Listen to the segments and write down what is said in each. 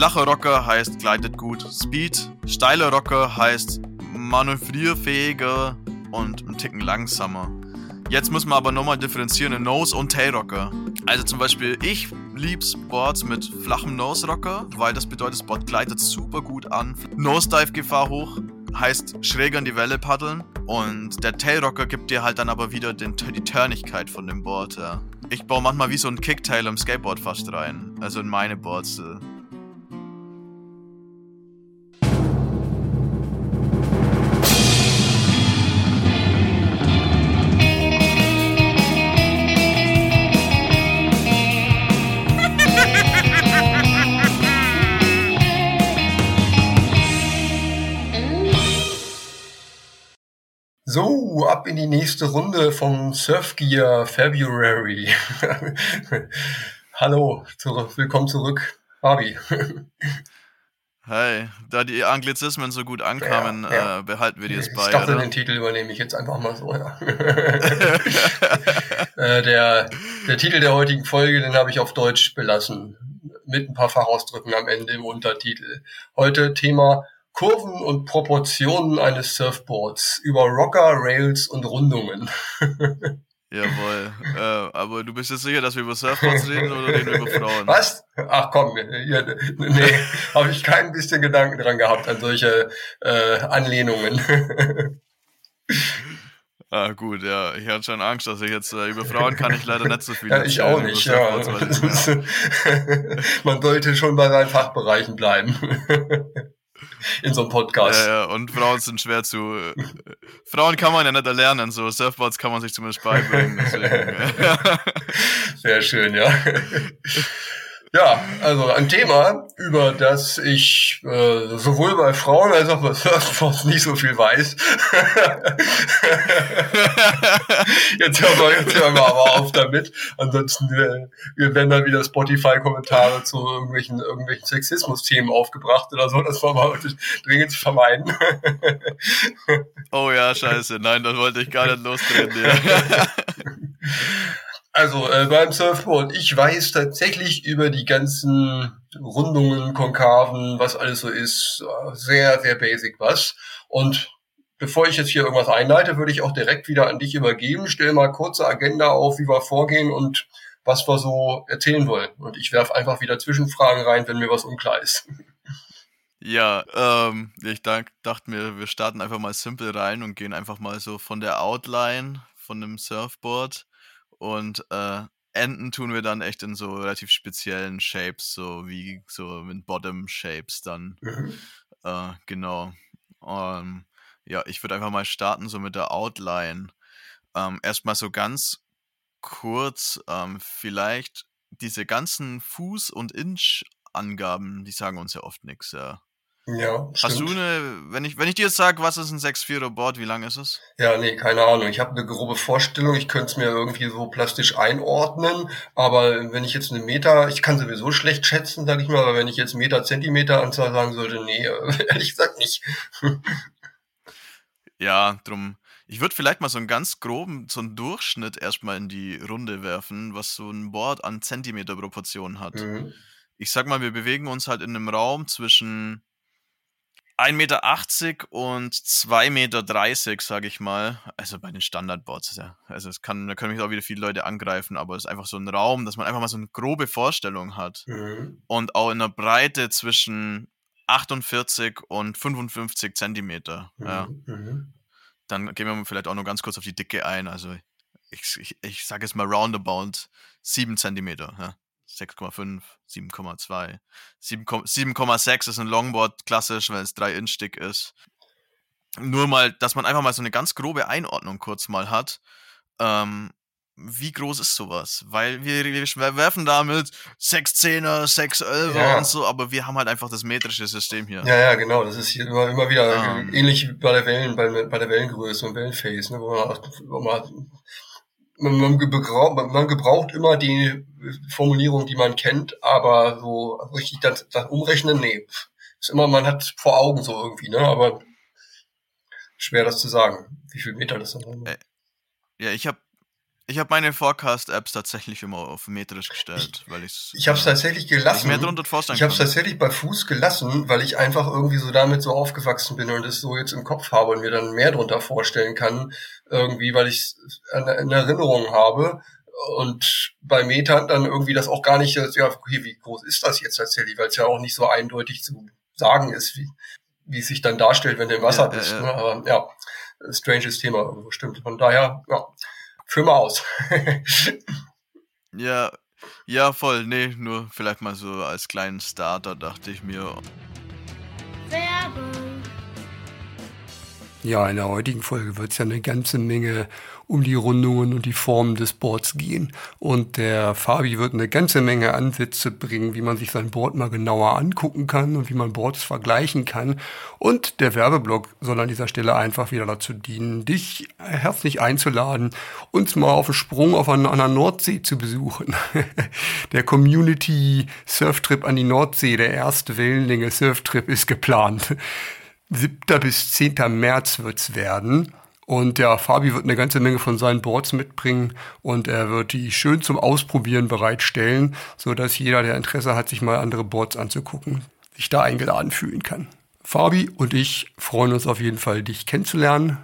Flacher Rocker heißt gleitet gut. Speed. Steiler Rocker heißt manövrierfähiger und ein Ticken langsamer. Jetzt muss man aber nochmal differenzieren in Nose und Tail Rocker. Also zum Beispiel, ich liebe Boards mit flachem Nose Rocker, weil das bedeutet, Board gleitet super gut an. Nosedive Gefahr hoch, heißt schräger in die Welle paddeln. Und der Tailrocker gibt dir halt dann aber wieder den, die Turnigkeit von dem Board. Ja. Ich baue manchmal wie so ein Kicktail im Skateboard fast rein. Also in meine Boards. Äh. Ab in die nächste Runde vom Surfgear February. Hallo, zurück, willkommen zurück, Fabi. Hi, da die Anglizismen so gut ankamen, ja, ja. Äh, behalten wir die jetzt bei. Ich dachte, oder? den Titel übernehme ich jetzt einfach mal so, ja. äh, der, der Titel der heutigen Folge, den habe ich auf Deutsch belassen. Mit ein paar Fachausdrücken am Ende im Untertitel. Heute Thema Kurven und Proportionen eines Surfboards über Rocker, Rails und Rundungen. Jawohl. Äh, aber du bist jetzt sicher, dass wir über Surfboards reden oder reden wir über Frauen? Was? Ach komm, ja, nee, habe ich kein bisschen Gedanken dran gehabt an solche äh, Anlehnungen. Ah, gut, ja. Ich hatte schon Angst, dass ich jetzt äh, über Frauen kann ich leider nicht so viel. Ja, ich auch nicht, ja. Man sollte schon bei seinen Fachbereichen bleiben in so einem Podcast. Ja, ja, und Frauen sind schwer zu. Äh, Frauen kann man ja nicht erlernen, so Surfboards kann man sich zumindest beibringen. Deswegen, Sehr schön, ja. Ja, also ein Thema, über das ich äh, sowohl bei Frauen als auch bei Surfboards nicht so viel weiß. jetzt, hören wir, jetzt hören wir aber auf damit. Ansonsten äh, wir werden dann wieder Spotify-Kommentare zu irgendwelchen, irgendwelchen Sexismus-Themen aufgebracht oder so. Das wollen wir heute dringend vermeiden. oh ja, scheiße. Nein, das wollte ich gar nicht losdrehen. Ja. Also äh, beim Surfboard, ich weiß tatsächlich über die ganzen Rundungen, Konkaven, was alles so ist, äh, sehr, sehr basic was. Und bevor ich jetzt hier irgendwas einleite, würde ich auch direkt wieder an dich übergeben. Stell mal kurze Agenda auf, wie wir vorgehen und was wir so erzählen wollen. Und ich werfe einfach wieder Zwischenfragen rein, wenn mir was unklar ist. Ja, ähm, ich dachte mir, wir starten einfach mal simpel rein und gehen einfach mal so von der Outline von dem Surfboard und äh, enden tun wir dann echt in so relativ speziellen Shapes, so wie so mit Bottom Shapes dann. Mhm. Äh, genau. Um, ja, ich würde einfach mal starten so mit der Outline. Ähm, erstmal so ganz kurz, ähm, vielleicht diese ganzen Fuß- und Inch-Angaben, die sagen uns ja oft nichts. Ja. Ja, Hast du eine, wenn ich, wenn ich dir jetzt sage, was ist ein 6-4er Board, wie lang ist es? Ja, nee, keine Ahnung. Ich habe eine grobe Vorstellung, ich könnte es mir irgendwie so plastisch einordnen, aber wenn ich jetzt eine Meter, ich kann sowieso schlecht schätzen, sag ich mal, aber wenn ich jetzt Meter, Zentimeter Anzahl sagen sollte, nee, ehrlich gesagt nicht. ja, drum. Ich würde vielleicht mal so einen ganz groben, so einen Durchschnitt erstmal in die Runde werfen, was so ein Board an Zentimeterproportionen hat. Mhm. Ich sag mal, wir bewegen uns halt in einem Raum zwischen 1,80 Meter und 2,30 Meter, sage ich mal. Also bei den Standardboards. Ja. Also es kann, da können mich auch wieder viele Leute angreifen, aber es ist einfach so ein Raum, dass man einfach mal so eine grobe Vorstellung hat. Mhm. Und auch in der Breite zwischen 48 und 55 Zentimeter. Mhm. Ja. Mhm. Dann gehen wir vielleicht auch noch ganz kurz auf die Dicke ein. Also ich, ich, ich sage jetzt mal roundabout 7 Zentimeter. Ja. 6,5, 7,2. 7,6 ist ein Longboard klassisch, wenn es 3 Inch dick ist. Nur mal, dass man einfach mal so eine ganz grobe Einordnung kurz mal hat. Ähm, wie groß ist sowas? Weil wir, wir werfen damit 610er, 611er ja. und so, aber wir haben halt einfach das metrische System hier. Ja, ja, genau. Das ist hier immer, immer wieder ähm. ähnlich wie bei der Wellen, bei, bei der Wellengröße und Wellenface, ne, wo man, wo man man, gebraucht, immer die Formulierung, die man kennt, aber so richtig das, das Umrechnen, nee. Ist immer, man hat vor Augen so irgendwie, ne? Aber schwer das zu sagen, wie viel Meter das dann äh, Ja, ich habe Ich habe meine Forecast-Apps tatsächlich immer auf metrisch gestellt, weil ich's, ich habe es tatsächlich gelassen. mehr drunter vorstellen ich habe es tatsächlich bei Fuß gelassen, weil ich einfach irgendwie so damit so aufgewachsen bin und es so jetzt im Kopf habe und mir dann mehr drunter vorstellen kann, irgendwie, weil ich in Erinnerung habe. Und bei Meta dann irgendwie das auch gar nicht, ja, okay, wie groß ist das jetzt tatsächlich, weil es ja auch nicht so eindeutig zu sagen ist, wie, wie es sich dann darstellt, wenn du im Wasser Ja, ja, bist. ja. Ne? Aber ja, stranges Thema, irgendwo, stimmt. Von daher, ja, führ mal aus. Ja, ja, voll. Nee, nur vielleicht mal so als kleinen Starter dachte ich mir. Werbung. Ja, in der heutigen Folge wird es ja eine ganze Menge um die Rundungen und die Formen des Boards gehen. Und der Fabi wird eine ganze Menge Ansätze bringen, wie man sich sein Board mal genauer angucken kann und wie man Boards vergleichen kann. Und der Werbeblock soll an dieser Stelle einfach wieder dazu dienen, dich herzlich einzuladen, uns mal auf den Sprung auf der Nordsee zu besuchen. der Community Surftrip an die Nordsee, der erste Wellenlänge Surftrip ist geplant. 7. bis 10. März wird's werden. Und der Fabi wird eine ganze Menge von seinen Boards mitbringen und er wird die schön zum Ausprobieren bereitstellen, so dass jeder, der Interesse hat, sich mal andere Boards anzugucken, sich da eingeladen fühlen kann. Fabi und ich freuen uns auf jeden Fall, dich kennenzulernen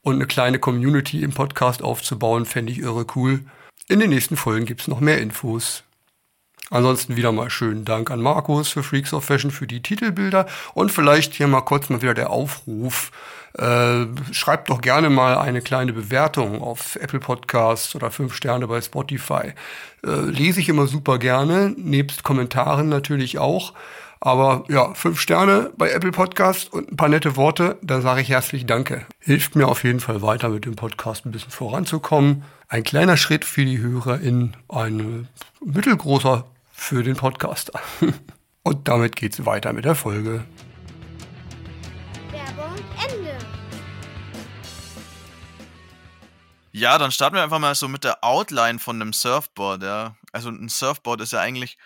und eine kleine Community im Podcast aufzubauen, fände ich irre cool. In den nächsten Folgen gibt's noch mehr Infos. Ansonsten wieder mal schönen Dank an Markus für Freaks of Fashion für die Titelbilder und vielleicht hier mal kurz mal wieder der Aufruf. Äh, schreibt doch gerne mal eine kleine Bewertung auf Apple Podcasts oder fünf Sterne bei Spotify. Äh, lese ich immer super gerne, nebst Kommentaren natürlich auch. Aber ja, fünf Sterne bei Apple Podcasts und ein paar nette Worte, da sage ich herzlich Danke. Hilft mir auf jeden Fall weiter mit dem Podcast ein bisschen voranzukommen. Ein kleiner Schritt für die HörerInnen, ein mittelgroßer für den Podcaster. Und damit geht's weiter mit der Folge. Werbung Ende. Ja, dann starten wir einfach mal so mit der Outline von einem Surfboard, ja. Also ein Surfboard ist ja eigentlich,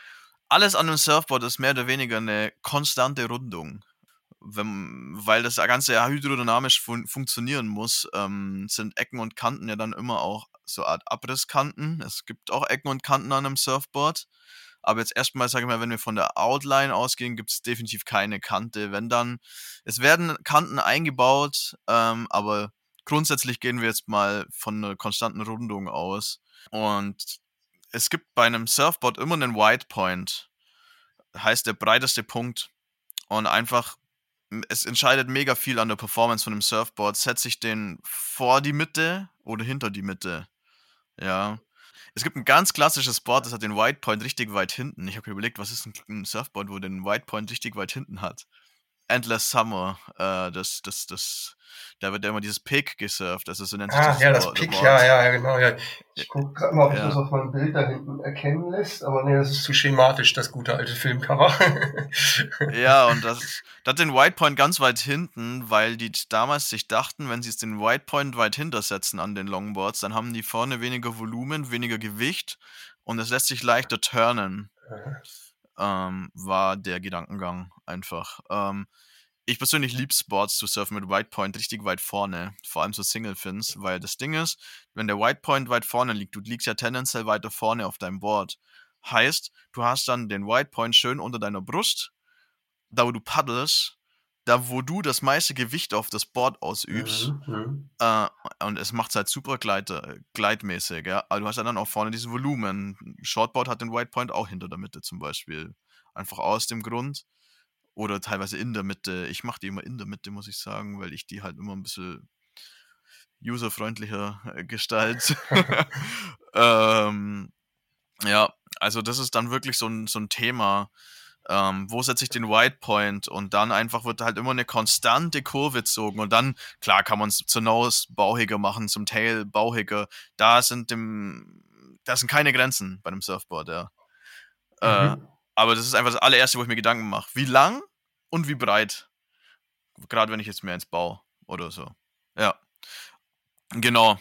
alles an einem Surfboard ist mehr oder weniger eine konstante Rundung. Wenn, weil das Ganze ja hydrodynamisch fun funktionieren muss, ähm, sind Ecken und Kanten ja dann immer auch so eine Art Abrisskanten. Es gibt auch Ecken und Kanten an einem Surfboard. Aber jetzt erstmal, sage ich mal, wenn wir von der Outline ausgehen, gibt es definitiv keine Kante. Wenn dann, es werden Kanten eingebaut, ähm, aber grundsätzlich gehen wir jetzt mal von einer konstanten Rundung aus. Und es gibt bei einem Surfboard immer einen White Point. Heißt der breiteste Punkt. Und einfach, es entscheidet mega viel an der Performance von einem Surfboard. Setze ich den vor die Mitte oder hinter die Mitte? Ja. Es gibt ein ganz klassisches Board, das hat den White Point richtig weit hinten. Ich habe überlegt, was ist ein, ein Surfboard, wo den White Point richtig weit hinten hat? Endless Summer, äh, das, das, das, da wird ja immer dieses Pick gesurft, also so nennt sich Ah, das ja, das Pick, ja, ja, ja, genau, ja. Ich gucke gerade mal, ob ich Ja. das auf meinem Bild da hinten erkennen lässt, aber nee, das ist zu schematisch, das gute alte Filmcover. Ja, und das, das hat den White Point ganz weit hinten, weil die damals sich dachten, wenn sie es den White Point weit hintersetzen an den Longboards, dann haben die vorne weniger Volumen, weniger Gewicht und es lässt sich leichter turnen. Ähm, war der Gedankengang einfach. Ähm, ich persönlich liebe Sports zu surfen mit White Point richtig weit vorne, vor allem so Single Fins, weil das Ding ist, wenn der White Point weit vorne liegt, du liegst ja tendenziell weiter vorne auf deinem Board. Heißt, du hast dann den White Point schön unter deiner Brust, da wo du paddelst, da wo du das meiste Gewicht auf das Board ausübst. Mhm, mhm. Äh, und es macht halt super gleiter, gleitmäßig, ja. Aber du hast ja dann auch vorne dieses Volumen. Shortboard hat den White Point auch hinter der Mitte zum Beispiel. Einfach aus dem Grund. Oder teilweise in der Mitte. Ich mache die immer in der Mitte, muss ich sagen, weil ich die halt immer ein bisschen userfreundlicher äh, gestalte. ähm, ja, also das ist dann wirklich so ein, so ein Thema. Ähm, wo setze ich den White Point und dann einfach wird halt immer eine konstante Kurve gezogen und dann, klar, kann man es zur Nose bauchiger machen, zum Tail bauchiger. Da sind dem, da sind keine Grenzen bei einem Surfboard, ja. Äh, Mhm. aber das ist einfach das allererste, wo ich mir Gedanken mache. Wie lang und wie breit? Gerade wenn ich jetzt mehr ins Bau oder so. Ja. Genau.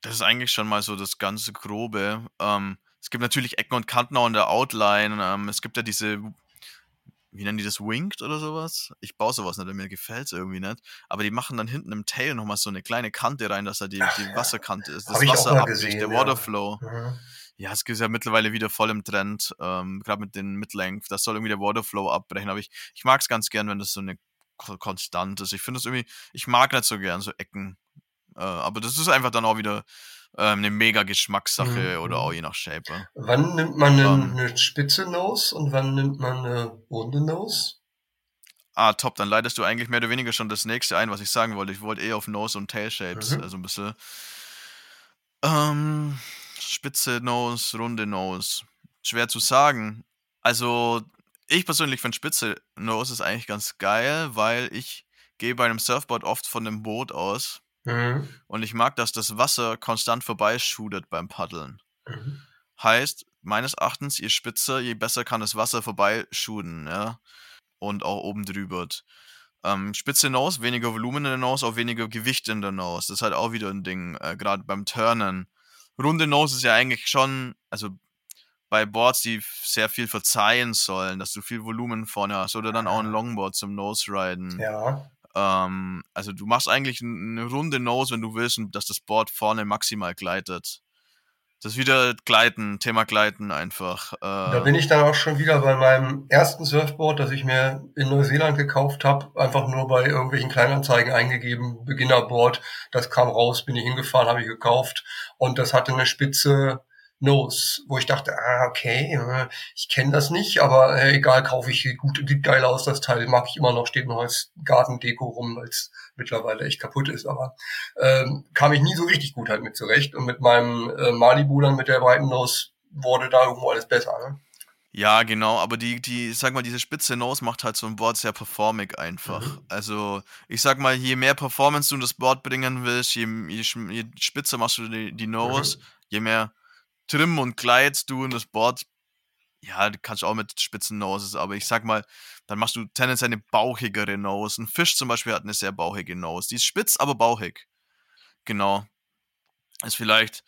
Das ist eigentlich schon mal so das ganze Grobe. Ähm, es gibt natürlich Ecken und Kanten auch in der Outline. Ähm, es gibt ja diese wie nennen die das, Winked oder sowas? Ich baue sowas nicht, mir gefällt es irgendwie nicht. Aber die machen dann hinten im Tail nochmal so eine kleine Kante rein, dass da die, die Wasserkante ist. Das Wasser abbricht, der Waterflow. Ja. Mhm. ja, es ist ja mittlerweile wieder voll im Trend, ähm, gerade mit den Midlength. Das soll irgendwie der Waterflow abbrechen. Aber ich, ich mag es ganz gern, wenn das so eine konstant ist. Ich finde es irgendwie, ich mag nicht so gern so Ecken. Äh, aber das ist einfach dann auch wieder ähm, eine mega Geschmackssache mhm. oder auch je nach Shape. Wann nimmt man eine, um, eine spitze Nose und wann nimmt man eine runde Nose? Ah, top, dann leitest du eigentlich mehr oder weniger schon das nächste ein, was ich sagen wollte. Ich wollte eh auf Nose und Tail Shapes, mhm. also ein bisschen. Ähm, spitze Nose, runde Nose. Schwer zu sagen. Also, ich persönlich finde spitze Nose ist eigentlich ganz geil, weil ich gehe bei einem Surfboard oft von dem Boot aus Mhm. Und ich mag, dass das Wasser konstant vorbeischudert beim Paddeln. Mhm. Heißt, meines Erachtens, je spitzer, je besser kann das Wasser vorbeischuden, ja. Und auch oben drüber. Ähm, spitze Nose, weniger Volumen in der Nose, auch weniger Gewicht in der Nose. Das ist halt auch wieder ein Ding, äh, gerade beim Turnen. Runde Nose ist ja eigentlich schon, also bei Boards, die sehr viel verzeihen sollen, dass du viel Volumen vorne hast oder dann auch ein Longboard zum Nose-Riden. Ja. Ähm, also du machst eigentlich eine runde Nose, wenn du willst, dass das Board vorne maximal gleitet. Das wieder Gleiten, Thema Gleiten einfach. Äh da bin ich dann auch schon wieder bei meinem ersten Surfboard, das ich mir in Neuseeland gekauft habe, einfach nur bei irgendwelchen Kleinanzeigen eingegeben, Beginnerboard. Das kam raus, bin ich hingefahren, habe ich gekauft und das hatte eine spitze Nose, wo ich dachte, ah, okay, äh, ich kenne das nicht, aber äh, egal, kaufe ich, sieht gut, sieht geil aus, das Teil mag ich immer noch, steht noch als Gartendeko rum, weil es mittlerweile echt kaputt ist, aber ähm, kam ich nie so richtig gut halt mit zurecht und mit meinem äh, Malibu dann mit der breiten Nose wurde da irgendwo alles besser, ne? Ja, genau, aber die, die, sag mal, diese spitze Nose macht halt so ein Board sehr performig einfach. Mhm. Also, ich sag mal, je mehr Performance du in das Board bringen willst, je, je, je spitzer machst du die, die Nose, mhm. je mehr Trim und Gleit du in das Board, ja, du kannst auch mit spitzen Noses, aber ich sag mal, dann machst du tendenziell eine bauchigere Nose. Ein Fisch zum Beispiel hat eine sehr bauchige Nose. Die ist spitz, aber bauchig. Genau. Ist vielleicht,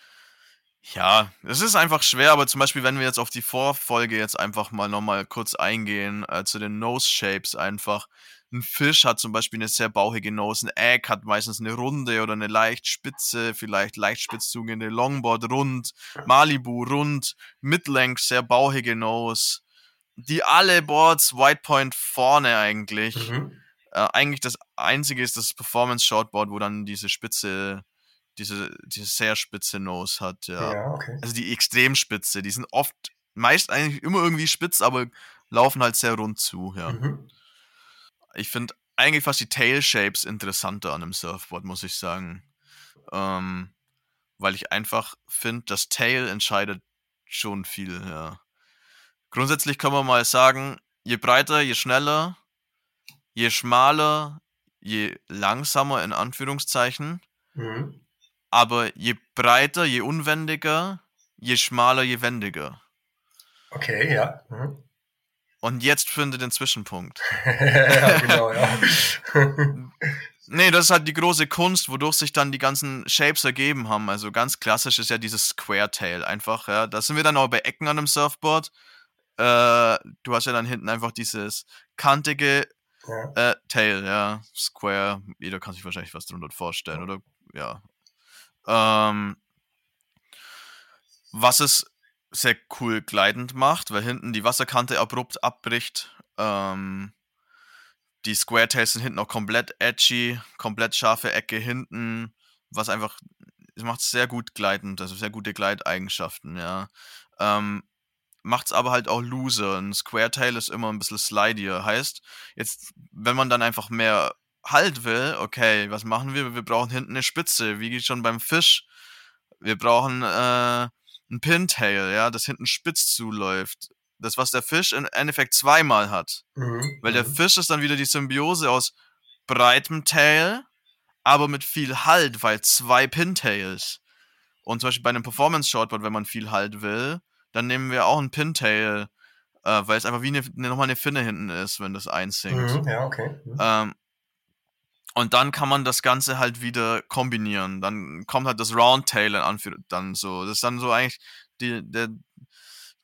ja, es ist einfach schwer, aber zum Beispiel, wenn wir jetzt auf die Vorfolge jetzt einfach mal nochmal kurz eingehen, äh, zu den Nose Shapes einfach, ein Fisch hat zum Beispiel eine sehr bauchige Nose, ein Egg hat meistens eine runde oder eine leicht spitze, vielleicht leicht spitz zugehende Longboard rund, Malibu rund, Midlength sehr bauchige Nose. Die alle Boards White Point vorne eigentlich. Mhm. Äh, eigentlich das einzige ist das Performance Shortboard, wo dann diese spitze, diese, diese sehr spitze Nose hat, ja. ja okay. Also die Extremspitze, die sind oft, meist eigentlich immer irgendwie spitz, aber laufen halt sehr rund zu, ja. Mhm. Ich finde eigentlich fast die Tail-Shapes interessanter an einem Surfboard, muss ich sagen. Ähm, weil ich einfach finde, das Tail entscheidet schon viel, ja. Grundsätzlich kann man mal sagen, je breiter, je schneller, je schmaler, je langsamer in Anführungszeichen. Mhm. Aber je breiter, je unwendiger, je schmaler, je wendiger. Okay, ja. Mhm. Und jetzt finde den Zwischenpunkt. ja, genau, ja. nee, das ist halt die große Kunst, wodurch sich dann die ganzen Shapes ergeben haben. Also ganz klassisch ist ja dieses Square Tail einfach, ja. Da sind wir dann auch bei Ecken an einem Surfboard. Äh, du hast ja dann hinten einfach dieses kantige ja. äh, Tail, ja. Square. Jeder kann sich wahrscheinlich was drunter vorstellen, oder? Ja. Ähm, was es sehr cool gleitend macht, weil hinten die Wasserkante abrupt abbricht. Ähm, die Square Tails sind hinten auch komplett edgy, komplett scharfe Ecke hinten, was einfach, es macht sehr gut gleitend, also sehr gute Gleiteigenschaften, ja. Ähm, es aber halt auch loser. Ein Square Tail ist immer ein bisschen slidier. Heißt, jetzt, wenn man dann einfach mehr Halt will, okay, was machen wir? Wir brauchen hinten eine Spitze, wie schon beim Fisch. Wir brauchen äh, ein Pintail, ja, das hinten spitz zuläuft. Das, was der Fisch im Endeffekt zweimal hat. Mhm. Weil der mhm. Fisch ist dann wieder die Symbiose aus breitem Tail, aber mit viel Halt, weil zwei Pintails. Und zum Beispiel bei einem Performance Shortboard, wenn man viel Halt will, dann nehmen wir auch ein Pintail, äh, weil es einfach wie eine, nochmal eine Finne hinten ist, wenn das einsinkt. Mhm, ja, okay. Mhm. Ähm, und dann kann man das Ganze halt wieder kombinieren. Dann kommt halt das Roundtail dann so. Das ist dann so eigentlich die, der,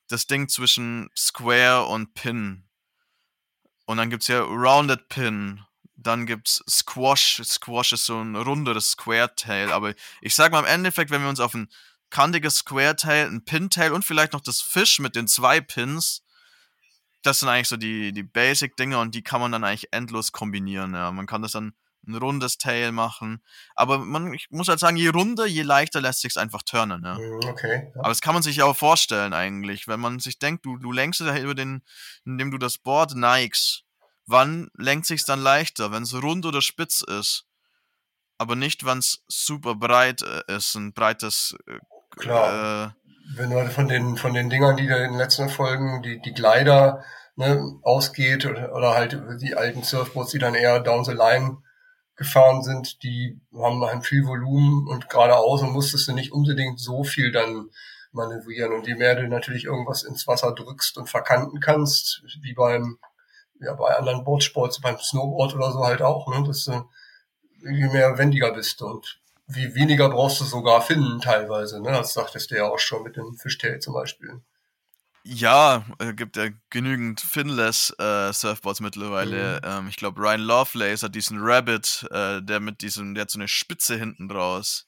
das Ding zwischen Square und Pin. Und dann gibt's ja Rounded Pin. Dann gibt's Squash. Squash ist so ein runderes Square Tail. Aber ich sag mal im Endeffekt, wenn wir uns auf ein kantiges Square Tail, ein Pin Tail und vielleicht noch das Fish mit den zwei Pins, das sind eigentlich so die, die Basic-Dinge und die kann man dann eigentlich endlos kombinieren. Ja. Man kann das dann ein rundes Tail machen. Aber man, ich muss halt sagen, je runder, je leichter lässt sich einfach turnen. Ja. Mhm, okay. Ja. Aber das kann man sich ja auch vorstellen eigentlich, wenn man sich denkt, du, du lenkst es ja über den, indem du das Board neigst. Wann lenkt sich dann leichter, wenn es rund oder spitz ist? Aber nicht, wenn es super breit äh, ist, ein breites. Äh, Klar. Äh, wenn du von den von den Dingern, die da in den letzten Folgen, die die Glider ne, ausgeht oder, oder halt die alten Surfboards, die dann eher down the line gefahren sind, die haben ein viel Volumen und geradeaus und musstest du nicht unbedingt so viel dann manövrieren. Und je mehr du natürlich irgendwas ins Wasser drückst und verkanten kannst, wie beim, ja, bei anderen Boardsports, beim Snowboard oder so halt auch, ne, dass du je mehr wendiger bist und wie weniger brauchst du sogar finden teilweise, ne? Das sagtest du ja auch schon mit dem Fishtail zum Beispiel. Ja, äh, gibt ja genügend Finless äh, Surfboards mittlerweile. Mhm. Ähm, ich glaube, Ryan Lovelace hat diesen Rabbit, äh, der mit diesem, der hat so eine Spitze hinten draus.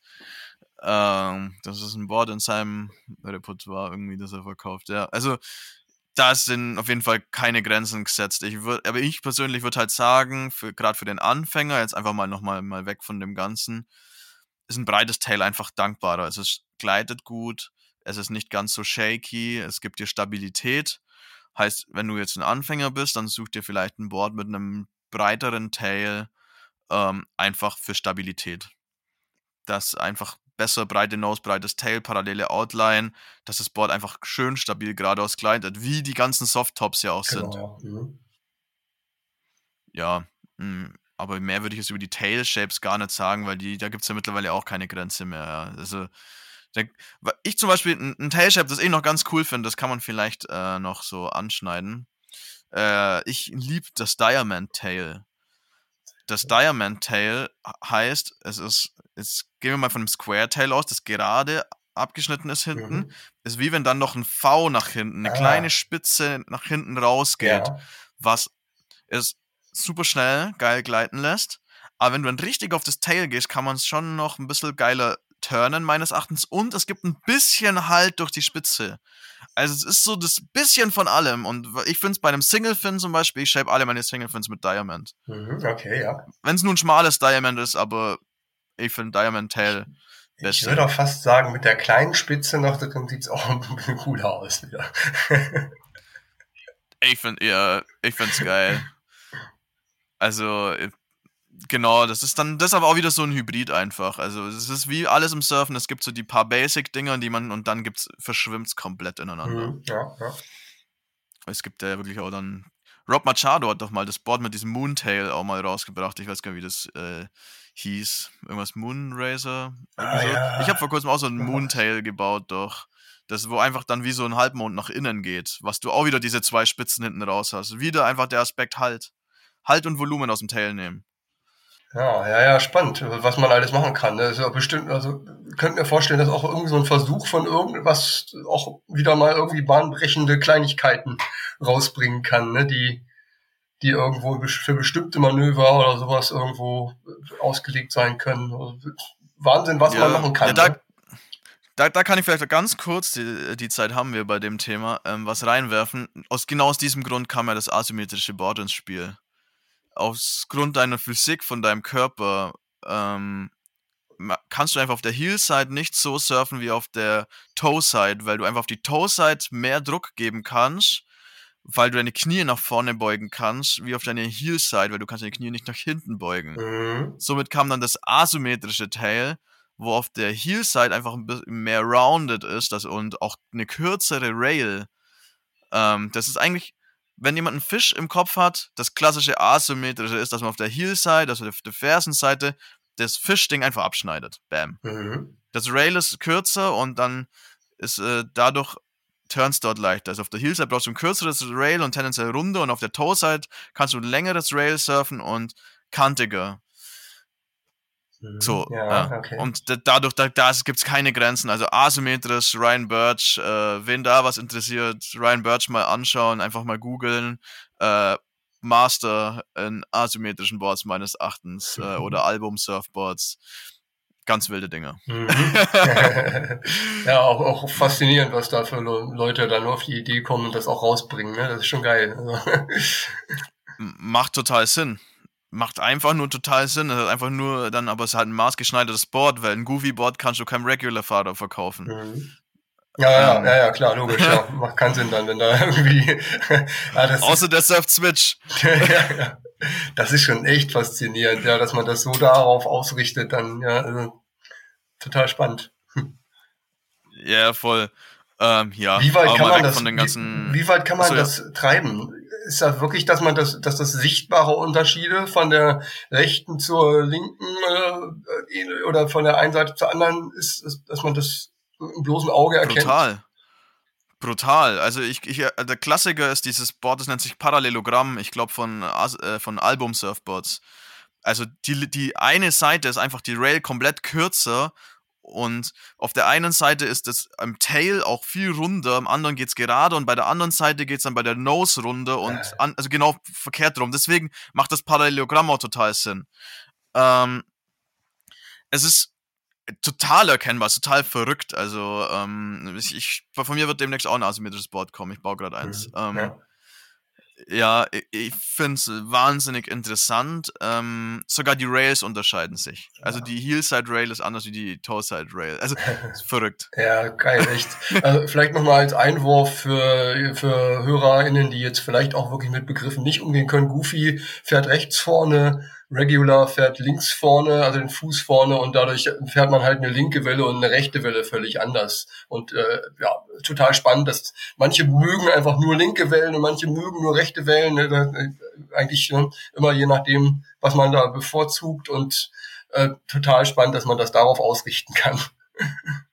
Ähm, das ist ein Board in seinem Repertoire irgendwie, das er verkauft. Ja, also da sind auf jeden Fall keine Grenzen gesetzt. Ich würd, aber ich persönlich würde halt sagen, gerade für den Anfänger, jetzt einfach mal nochmal mal weg von dem Ganzen, ist ein breites Tail einfach dankbarer. Also es gleitet gut es ist nicht ganz so shaky, es gibt dir Stabilität. Heißt, wenn du jetzt ein Anfänger bist, dann such dir vielleicht ein Board mit einem breiteren Tail, ähm, einfach für Stabilität. Das einfach besser breite Nose, breites Tail, parallele Outline, dass das Board einfach schön stabil geradeaus gleitet, wie die ganzen Softtops ja auch genau, sind. Ja, mhm. ja mh, hm, aber mehr würde ich jetzt über die Tail Shapes gar nicht sagen, weil die, da gibt es ja mittlerweile auch keine Grenze mehr. Also ich zum Beispiel, ein Tail-Shape, das ich noch ganz cool finde, das kann man vielleicht äh, noch so anschneiden. Äh, ich liebe das Diamond Tail. Das Diamond Tail heißt, es ist, jetzt gehen wir mal von einem Square Tail aus, das gerade abgeschnitten ist hinten, mhm. ist wie wenn dann noch ein V nach hinten, eine ah. kleine Spitze nach hinten rausgeht, ja. was es super schnell geil gleiten lässt. Aber wenn du dann richtig auf das Tail gehst, kann man es schon noch ein bisschen geiler turnen, meines Erachtens. Und es gibt ein bisschen Halt durch die Spitze. Also es ist so das bisschen von allem. Und ich finde es bei einem Single-Fin zum Beispiel, ich shape alle meine Single-Fins mit Diamond. Mhm, okay, ja. Wenn es nun ein schmales Diamond ist, aber ich finde Diamond Tail besser. Ich würde auch fast sagen, mit der kleinen Spitze noch, dann sieht es auch ein bisschen cooler aus wieder. ich finde, ja, ich finde es geil. Also, Genau, das ist dann, das ist aber auch wieder so ein Hybrid einfach. Also es ist wie alles im Surfen, es gibt so die paar Basic-Dinger, die man, und dann gibt's, verschwimmt's komplett ineinander. Mhm, ja, ja. Es gibt ja wirklich auch dann, Rob Machado hat doch mal das Board mit diesem Moontail auch mal rausgebracht. Ich weiß gar nicht, wie das äh, hieß. Irgendwas Moonracer? Ah, so. ja. Ich habe vor kurzem auch so ein Moontail gebaut, doch. Das, wo einfach dann wie so ein Halbmond nach innen geht, was du auch wieder diese zwei Spitzen hinten raus hast. Wieder einfach der Aspekt Halt. Halt und Volumen aus dem Tail nehmen. Ja, ja, ja, spannend, was man alles machen kann. Das ist ja bestimmt, also könnt mir vorstellen, dass auch irgendwie so ein Versuch von irgendwas auch wieder mal irgendwie bahnbrechende Kleinigkeiten rausbringen kann, ne, die, die irgendwo für bestimmte Manöver oder sowas irgendwo ausgelegt sein können. Also Wahnsinn, was ja, man machen kann. Ja, da, ne? da, da kann ich vielleicht ganz kurz, die, die Zeit haben wir bei dem Thema, ähm, was reinwerfen. Aus, genau aus diesem Grund kam ja das asymmetrische Board ins Spiel aufgrund deiner Physik von deinem Körper ähm, kannst du einfach auf der Heel-Side nicht so surfen wie auf der Toe-Side, weil du einfach auf die Toe-Side mehr Druck geben kannst, weil du deine Knie nach vorne beugen kannst, wie auf deine Heel-Side, weil du kannst deine Knie nicht nach hinten beugen. Mhm. Somit kam dann das asymmetrische Tail, wo auf der Heel-Side einfach ein bisschen mehr rounded ist das, und auch eine kürzere Rail. Ähm, das ist eigentlich wenn jemand einen Fisch im Kopf hat, das klassische asymmetrische ist, dass man auf der Heel-Side, also auf der Fersenseite, das Fischding einfach abschneidet. Bam. Mhm. Das Rail ist kürzer und dann ist äh, dadurch Turns dort leichter. Also auf der Heel-Side brauchst du ein kürzeres Rail und tendenziell runter und auf der Toe-Side kannst du ein längeres Rail surfen und kantiger. Mhm. So, ja, ja. Okay. Und dadurch, da, da gibt es keine Grenzen. Also asymmetrisch, Ryan Birch, äh, wen da was interessiert, Ryan Birch mal anschauen, einfach mal googeln. Äh, Master in asymmetrischen Boards meines Erachtens äh, oder Album-Surfboards. Ganz wilde Dinge. Mhm. ja, auch, auch faszinierend, was da für Leute dann auf die Idee kommen und das auch rausbringen. Ne? Das ist schon geil. Also Macht total Sinn macht einfach nur total Sinn. Es hat einfach nur dann, aber es ist halt ein maßgeschneidertes Board, weil ein Goofy-Board kannst du keinem Regular-Fahrer verkaufen. Mhm. Ja, ja, ähm. ja, ja, klar, logisch, ja. Macht keinen Sinn dann, wenn da irgendwie. ja, Außer der surft Switch. ja, ja. Das ist schon echt faszinierend, ja, dass man das so darauf ausrichtet, dann, ja, also, total spannend. Ja, voll. Ähm, ja, wie weit kann man das, wie, wie, weit kann man so, das treiben? Ist das wirklich, dass man das, dass das sichtbare Unterschiede von der rechten zur linken äh, oder von der einen Seite zur anderen ist, dass man das im bloßen Auge erkennt? Brutal. Brutal. Also ich, ich, äh, der Klassiker ist dieses Board, das nennt sich Parallelogramm, ich glaube von, äh, von Album Surfboards. Also die, die eine Seite ist einfach die Rail komplett kürzer und auf der einen Seite ist es am Tail auch viel runder, am anderen geht es gerade und bei der anderen Seite geht es dann bei der Nose runter und an, also genau verkehrt rum. Deswegen macht das Parallelogramm auch total Sinn. Ähm, es ist total erkennbar, total verrückt. Also ähm, ich, ich, von mir wird demnächst auch ein asymmetrisches Board kommen. Ich baue gerade eins. Mhm. Ähm, ja. Ja, ich finde es wahnsinnig interessant. Ähm, sogar die Rails unterscheiden sich. Also die Heelside Rail ist anders wie die Toeside Rail. Also verrückt. Ja, geil, echt. also vielleicht nochmal als Einwurf für, für HörerInnen, die jetzt vielleicht auch wirklich mit Begriffen nicht umgehen können. Goofy fährt rechts vorne, Regular fährt links vorne, also den Fuß vorne und dadurch fährt man halt eine linke Welle und eine rechte Welle völlig anders. Und äh, ja, total spannend, dass manche mögen einfach nur linke Wellen und manche mögen nur rechte Wellen. Ne? Eigentlich ne? immer je nachdem, was man da bevorzugt und äh, total spannend, dass man das darauf ausrichten kann.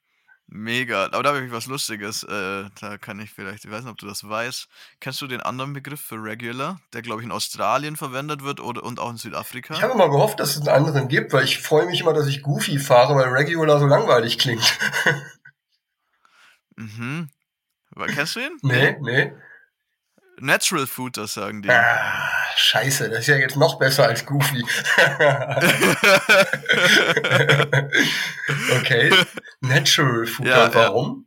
Mega. Aber da habe ich was Lustiges. Äh, da kann ich vielleicht, ich weiß nicht, ob du das weißt. Kennst du den anderen Begriff für Regular, der, glaube ich, in Australien verwendet wird oder, und auch in Südafrika? Ich habe mal gehofft, dass es einen anderen gibt, weil ich freue mich immer, dass ich Goofy fahre, weil Regular so langweilig klingt. mhm. Kennst du ihn? Nee, nee. Natural Food, das sagen die. Ah, scheiße, das ist ja jetzt noch besser als Goofy. okay. Natural Food, ja, warum?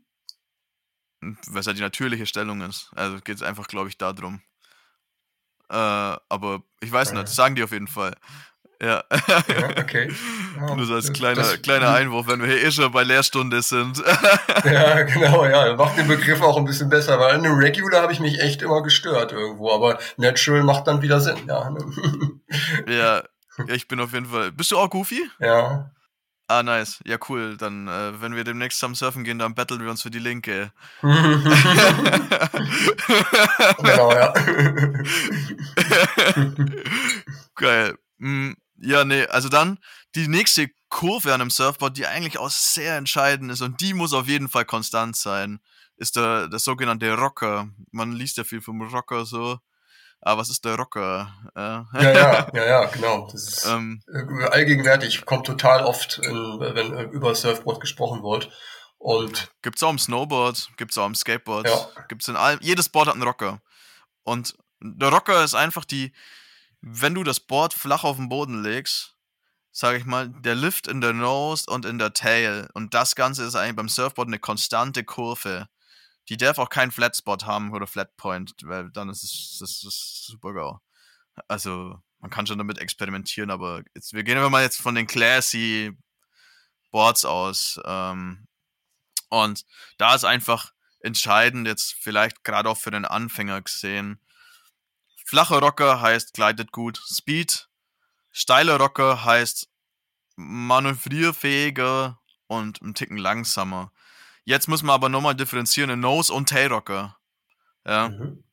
Ja. Weil es halt die natürliche Stellung ist. Also geht es einfach, glaube ich, darum. Äh, aber ich weiß nicht, das sagen die auf jeden Fall. Ja. ja okay. Ja, Nur so als kleiner, das, kleiner Einwurf, wenn wir hier eh schon bei Lehrstunde sind. ja, genau, ja. Macht den Begriff auch ein bisschen besser, weil in einem Regular habe ich mich echt immer gestört irgendwo, aber Natural macht dann wieder Sinn, ja. ja, ich bin auf jeden Fall. Bist du auch Goofy? Ja. Ah, nice. Ja, cool. Dann, äh, wenn wir demnächst zusammen surfen gehen, dann battlen wir uns für die Linke. genau, ja. Geil. Mm, ja, nee, also dann die nächste Kurve an einem Surfboard, die eigentlich auch sehr entscheidend ist und die muss auf jeden Fall konstant sein, ist der, der sogenannte Rocker. Man liest ja viel vom Rocker so. Aber was ist der Rocker? Äh. Ja, ja, ja, ja, genau. Das ist ähm, allgegenwärtig, kommt total oft, in, wenn über Surfboard gesprochen wird. Und gibt's auch im Snowboard, gibt's auch im Skateboard, ja. gibt's in allem. Jedes Board hat einen Rocker. Und der Rocker ist einfach die, wenn du das Board flach auf den Boden legst, sage ich mal, der Lift in der Nose und in der Tail. Und das Ganze ist eigentlich beim Surfboard eine konstante Kurve. Die darf auch keinen Flatspot haben oder Flatpoint, weil dann ist es das ist super GAU. Also, man kann schon damit experimentieren, aber jetzt, wir gehen aber mal jetzt von den classy Boards aus. Ähm, und da ist einfach entscheidend, jetzt vielleicht gerade auch für den Anfänger gesehen, Flacher Rocker heißt gleitet gut Speed. Steiler Rocker heißt manövrierfähiger und ein Ticken langsamer. Jetzt muss man aber nochmal differenzieren in Nose und Tail Rocker. Ja. Mhm.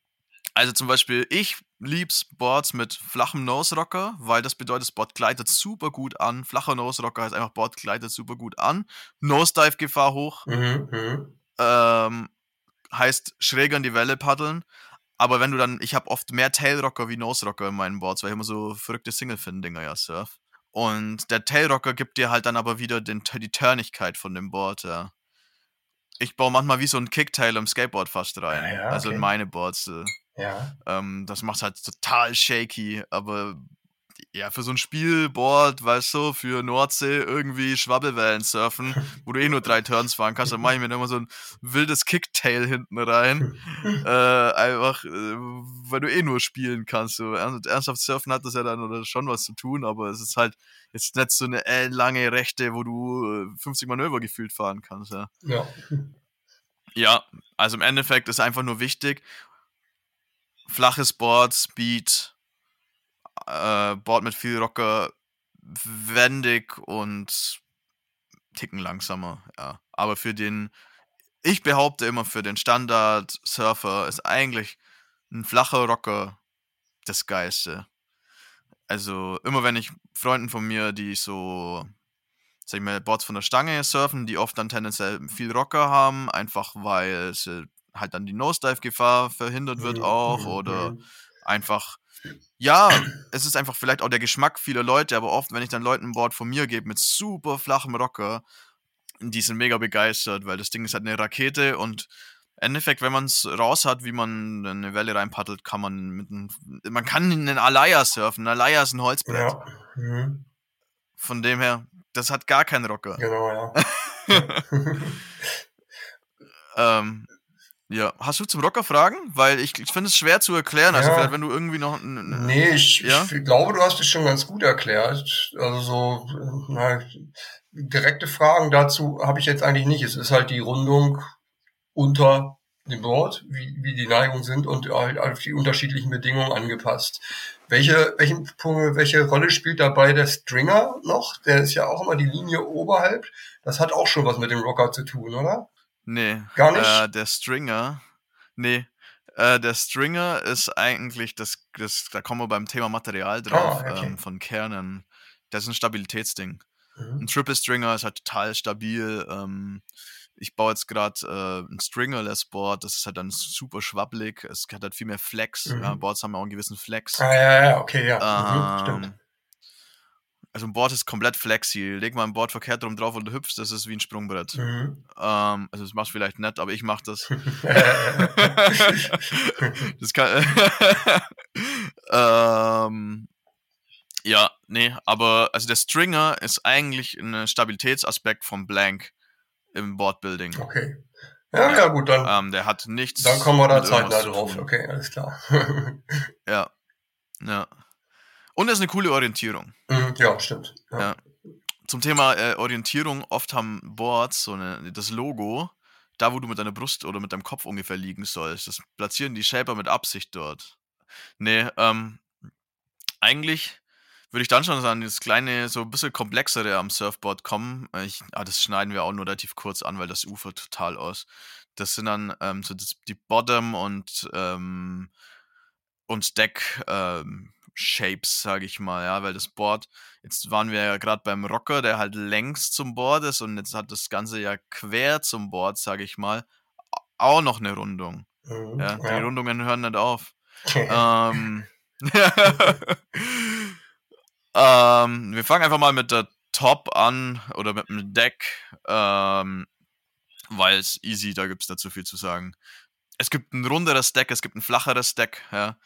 Also zum Beispiel, ich lieb's Boards mit flachem Nose Rocker, weil das bedeutet, das Board gleitet super gut an. Flacher Nose Rocker heißt einfach, Board gleitet super gut an. Nose Dive Gefahr hoch. Mhm, mhm. Ähm, heißt schräger in die Welle paddeln. Aber wenn du dann, ich habe oft mehr Tailrocker wie Nose-Rocker in meinen Boards, weil ich immer so verrückte Single-Fin-Dinger ja surf. Und der Tailrocker gibt dir halt dann aber wieder den, die Turnigkeit von dem Board, ja. Ich baue manchmal wie so ein Kicktail im Skateboard fast rein. Ah, ja, okay. Also in meine Boards. Äh. Ja. Ähm, das macht halt total shaky, aber ja, für so ein Spielboard, weißt du, für Nordsee irgendwie Schwabbelwellen surfen, wo du eh nur drei Turns fahren kannst, dann mache ich mir immer so ein wildes Kicktail hinten rein. äh, einfach, äh, weil du eh nur spielen kannst. So. Ernsthaft surfen hat das ja dann oder schon was zu tun, aber es ist halt jetzt nicht so eine äh, lange Rechte, wo du 50 äh, Manöver gefühlt fahren kannst. Ja. ja. Ja, also im Endeffekt ist einfach nur wichtig, flaches Board, Speed, äh, Board mit viel Rocker, wendig und ticken langsamer, ja. Aber für den, ich behaupte immer, für den Standard-Surfer ist eigentlich ein flacher Rocker das Geiste. Also immer wenn ich Freunden von mir, die so, sag ich mal, Boards von der Stange surfen, die oft dann tendenziell viel Rocker haben, einfach weil halt dann die Nosedive-Gefahr verhindert wird mhm, auch mhm, oder mhm. einfach ja, es ist einfach vielleicht auch der Geschmack vieler Leute, aber oft, wenn ich dann Leuten ein Board von mir gebe mit super flachem Rocker, die sind mega begeistert, weil das Ding ist halt eine Rakete und im Endeffekt, wenn man es raus hat, wie man eine Welle reinpaddelt, kann man mit einem, man kann einen Alaya surfen. Ein Alaya ist ein Holzbrett. Ja. Mhm. Von dem her, das hat gar keinen Rocker. Genau, ja. ähm, ja, hast du zum Rocker Fragen? Weil ich, ich finde es schwer zu erklären. Also vielleicht, wenn du irgendwie noch. Nee, ich, ja? ich glaube, du hast es schon ganz gut erklärt. Also so na, direkte Fragen dazu habe ich jetzt eigentlich nicht. Es ist halt die Rundung unter dem Board, wie, wie die Neigungen sind und halt auf die unterschiedlichen Bedingungen angepasst. Welche, welchen, welche Rolle spielt dabei der Stringer noch? Der ist ja auch immer die Linie oberhalb. Das hat auch schon was mit dem Rocker zu tun, oder? Nee. Gar nicht? Äh, der Stringer. Nee. Äh, der Stringer ist eigentlich das, das, da kommen wir beim Thema Material drauf, oh, okay. ähm, von Kernen. Das ist ein Stabilitätsding. Mhm. Ein Triple Stringer ist halt total stabil. Ähm, ich baue jetzt gerade äh, ein Stringerless Board, das ist halt dann super schwabbelig, es hat halt viel mehr Flex. Mhm. Ja, Boards haben ja auch einen gewissen Flex. Ah, ja, ja, okay, ja. Mhm, stimmt. Also ein Board ist komplett flexi. Leg mal ein Board verkehrt rum drauf und du hüpfst, das ist wie ein Sprungbrett. Mhm. Ähm, also das machst du vielleicht nett, aber ich mach das. das kann. ähm, ja, nee, aber also der Stringer ist eigentlich ein Stabilitätsaspekt vom Blank im Boardbuilding. Okay. Ja, ja, gut, dann. Ähm, der hat nichts. Dann kommen wir da zeitnah drauf. Okay, alles klar. ja. Ja. Und es ist eine coole Orientierung. Mhm, ja, stimmt. Ja. ja. Zum Thema äh, Orientierung, oft haben Boards so eine, das Logo, da wo du mit deiner Brust oder mit deinem Kopf ungefähr liegen sollst. Das platzieren die Shaper mit Absicht dort. Nee, ähm, eigentlich würde ich dann schon sagen, das kleine, so ein bisschen komplexere am Surfboard kommen. Ich, ah, das schneiden wir auch nur relativ kurz an, weil das ufert total aus. Das sind dann ähm, so das, die Bottom und, ähm, und Deck ähm, Shapes, sage ich mal, ja, weil das Board, jetzt waren wir ja gerade beim Rocker, der halt längs zum Board ist und jetzt hat das Ganze ja quer zum Board, sage ich mal, auch noch eine Rundung. Mhm, ja, ja. Die Rundungen hören nicht auf. ähm, ähm, wir fangen einfach mal mit der Top an oder mit dem Deck, ähm, weil es easy, da gibt es dazu viel zu sagen. Es gibt ein runderes Deck, es gibt ein flacheres Deck, ja.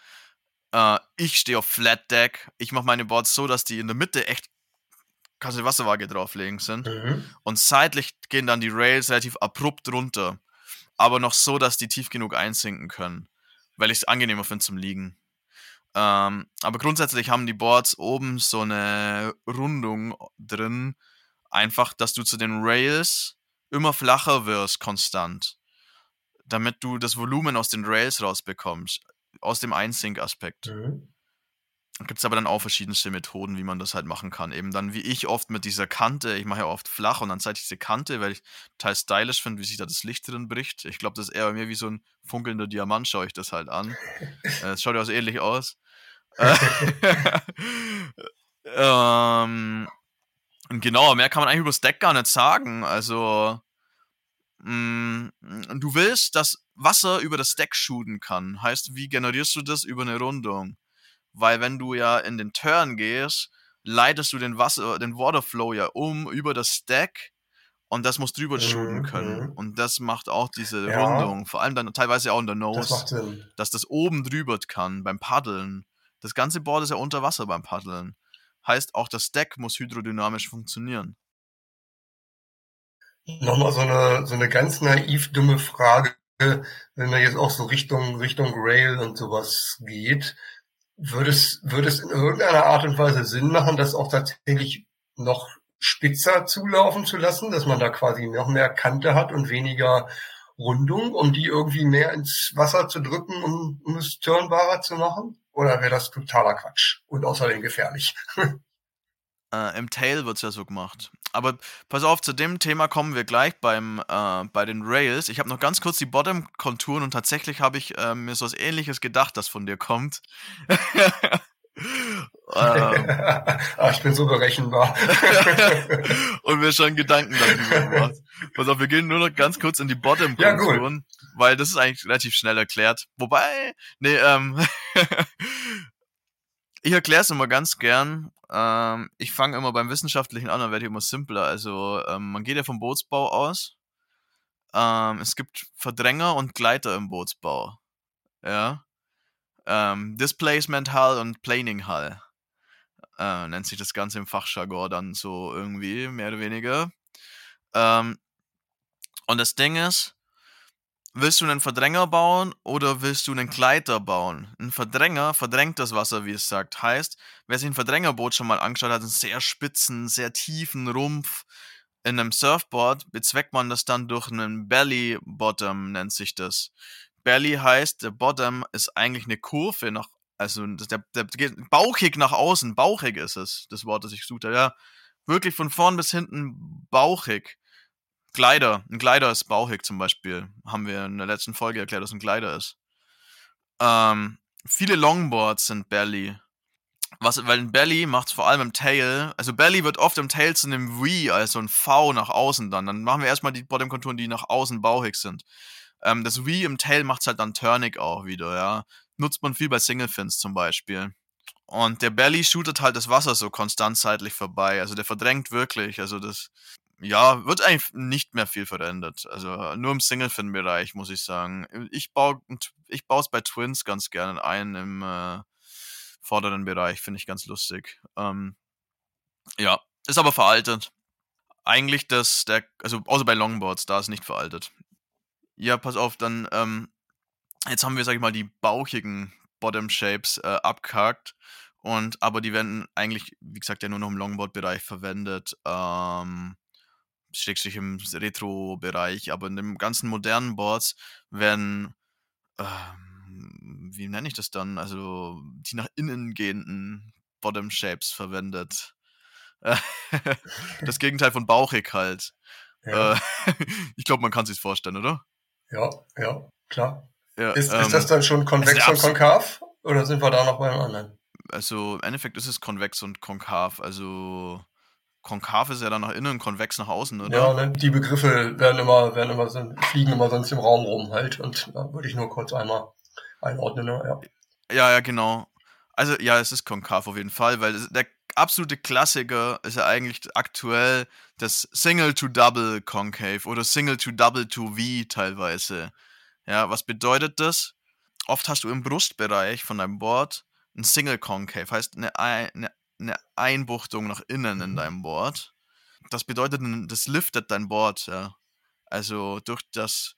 Äh, ich stehe auf Flat Deck. Ich mache meine Boards so, dass die in der Mitte echt kannst du Wasserwaage drauflegen sind. Mhm. Und seitlich gehen dann die Rails relativ abrupt runter. Aber noch so, dass die tief genug einsinken können. Weil ich es angenehmer finde zum Liegen. Ähm, aber grundsätzlich haben die Boards oben so eine Rundung drin. Einfach, dass du zu den Rails immer flacher wirst, konstant. Damit du das Volumen aus den Rails rausbekommst aus dem Einsync-Aspekt. Mhm. Gibt es aber dann auch verschiedenste Methoden, wie man das halt machen kann. Eben dann, wie ich oft mit dieser Kante, ich mache ja oft flach und dann zeige ich diese Kante, weil ich total stylisch finde, wie sich da das Licht drin bricht. Ich glaube, das ist eher bei mir wie so ein funkelnder Diamant, schaue ich das halt an. Äh, es schaut ja auch so ähnlich aus. ähm, genau, mehr kann man eigentlich über das Deck gar nicht sagen. Also, mh, mm, du willst, dass Wasser über das Deck shooten kann. Heißt, wie generierst du das über eine Rundung? Weil wenn du ja in den Turn gehst, leitest du den Wasser, den Waterflow ja um über das Deck und das muss drüber shooten mhm, können. Mhm. Und das macht auch diese ja. Rundung, vor allem dann teilweise auch in der Nose, das dass das oben drüber kann beim Paddeln. Das ganze Board ist ja unter Wasser beim Paddeln. Heißt, auch das Deck muss hydrodynamisch funktionieren. Nochmal so eine, so eine ganz naiv dumme Frage, wenn man jetzt auch so Richtung, Richtung Rail und sowas geht. Würde es, würde es in irgendeiner Art und Weise Sinn machen, das auch tatsächlich noch spitzer zulaufen zu lassen, dass man da quasi noch mehr Kante hat und weniger Rundung, um die irgendwie mehr ins Wasser zu drücken, um, um es turnbarer zu machen? Oder wäre das totaler Quatsch und außerdem gefährlich? Äh, Im Tail wird es ja so gemacht. Aber pass auf, zu dem Thema kommen wir gleich beim, äh, bei den Rails. Ich habe noch ganz kurz die Bottom-Konturen und tatsächlich habe ich äh, mir so was ähnliches gedacht, das von dir kommt. ähm, Ach, ich bin so berechenbar. und wir schon Gedanken darüber gemacht. Pass auf, wir gehen nur noch ganz kurz in die Bottom-Konturen, ja, weil das ist eigentlich relativ schnell erklärt. Wobei, nee, ähm, ich erkläre es immer ganz gern. Ähm, ich fange immer beim Wissenschaftlichen an, dann werde ich immer simpler. Also ähm, man geht ja vom Bootsbau aus. Ähm, es gibt Verdränger und Gleiter im Bootsbau. Ja. Ähm, Displacement Hull und Planing Hull. Äh, nennt sich das Ganze im Fachjargon dann so irgendwie, mehr oder weniger. Ähm, und das Ding ist, Willst du einen Verdränger bauen oder willst du einen Gleiter bauen? Ein Verdränger verdrängt das Wasser, wie es sagt. Heißt, wer sich ein Verdrängerboot schon mal angeschaut hat, einen sehr spitzen, sehr tiefen Rumpf in einem Surfboard, bezweckt man das dann durch einen Belly Bottom, nennt sich das. Belly heißt, der Bottom ist eigentlich eine Kurve nach, also der, der geht bauchig nach außen, bauchig ist es, das Wort, das ich suchte, ja. Wirklich von vorn bis hinten bauchig. Glider. Ein Glider ist bauchig zum Beispiel. Haben wir in der letzten Folge erklärt, dass ein Glider ist. Ähm, viele Longboards sind Belly. Was, weil ein Belly macht es vor allem im Tail. Also Belly wird oft im Tail zu einem V, also ein V nach außen dann. Dann machen wir erstmal die Bottom-Konturen, die nach außen bauchig sind. Ähm, das V im Tail macht es halt dann turnig auch wieder, ja. Nutzt man viel bei Single Fins zum Beispiel. Und der Belly shootet halt das Wasser so konstant seitlich vorbei. Also der verdrängt wirklich. Also das, ja, wird eigentlich nicht mehr viel verändert. Also nur im Single-Fin-Bereich, muss ich sagen. Ich baue ich baue es bei Twins ganz gerne ein im äh, vorderen Bereich, finde ich ganz lustig. Ähm, ja, ist aber veraltet. Eigentlich das, der, also außer bei Longboards, da ist nicht veraltet. Ja, pass auf, dann, ähm, jetzt haben wir, sag ich mal, die bauchigen Bottom Shapes äh, abgehakt. Und, aber die werden eigentlich, wie gesagt, ja nur noch im Longboard-Bereich verwendet. Ähm, Schrägstrich im Retro-Bereich, aber in den ganzen modernen Boards werden, ähm, wie nenne ich das dann, also die nach innen gehenden Bottom Shapes verwendet. das Gegenteil von bauchig halt. Ja. Äh, ich glaube, man kann sich vorstellen, oder? Ja, ja, klar. Ja, ist, ähm, ist das dann schon konvex und konkav oder sind wir da noch beim anderen? Also im Endeffekt ist es konvex und konkav. Also konkav ist ja dann nach innen, konvex nach außen, oder? Ja, ne? die Begriffe werden immer, werden immer, fliegen immer sonst im Raum rum halt und da würde ich nur kurz einmal einordnen, ne? ja. Ja, ja, genau. Also ja, es ist konkav auf jeden Fall, weil der absolute Klassiker ist ja eigentlich aktuell das Single to Double Concave oder Single to Double to V teilweise. Ja, was bedeutet das? Oft hast du im Brustbereich von deinem Board ein Single Concave, heißt eine, eine eine Einbuchtung nach innen in mhm. deinem Board. Das bedeutet, das liftet dein Board, ja. Also durch das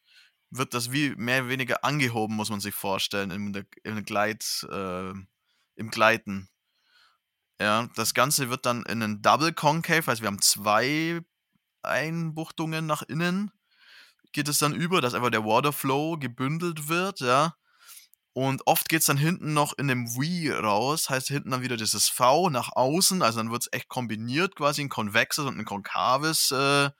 wird das wie mehr oder weniger angehoben, muss man sich vorstellen, im, im, Gleit, äh, im Gleiten. Ja, das Ganze wird dann in einen Double Concave, also wir haben zwei Einbuchtungen nach innen, geht es dann über, dass einfach der Waterflow gebündelt wird, ja. Und oft geht es dann hinten noch in einem V raus, heißt hinten dann wieder dieses V nach außen, also dann wird es echt kombiniert, quasi ein konvexes und ein konkaves äh,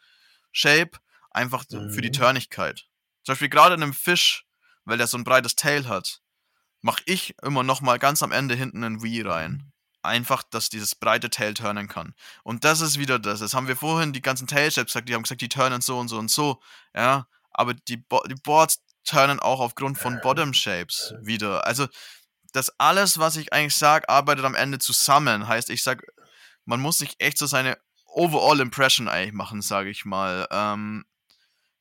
Shape, einfach mhm. für die mhm. Törnigkeit. Zum Beispiel gerade in einem Fisch, weil der so ein breites Tail hat, mache ich immer noch mal ganz am Ende hinten ein V rein. Einfach, dass dieses breite Tail turnen kann. Und das ist wieder das. Das haben wir vorhin die ganzen Tail-Shapes gesagt, die haben gesagt, die turnen so und so und so. Ja, aber die, Bo die Boards turnen auch aufgrund von Bottom Shapes wieder. Also das alles, was ich eigentlich sage, arbeitet am Ende zusammen. Heißt, ich sage, man muss sich echt so seine Overall Impression eigentlich machen, sage ich mal. Ähm,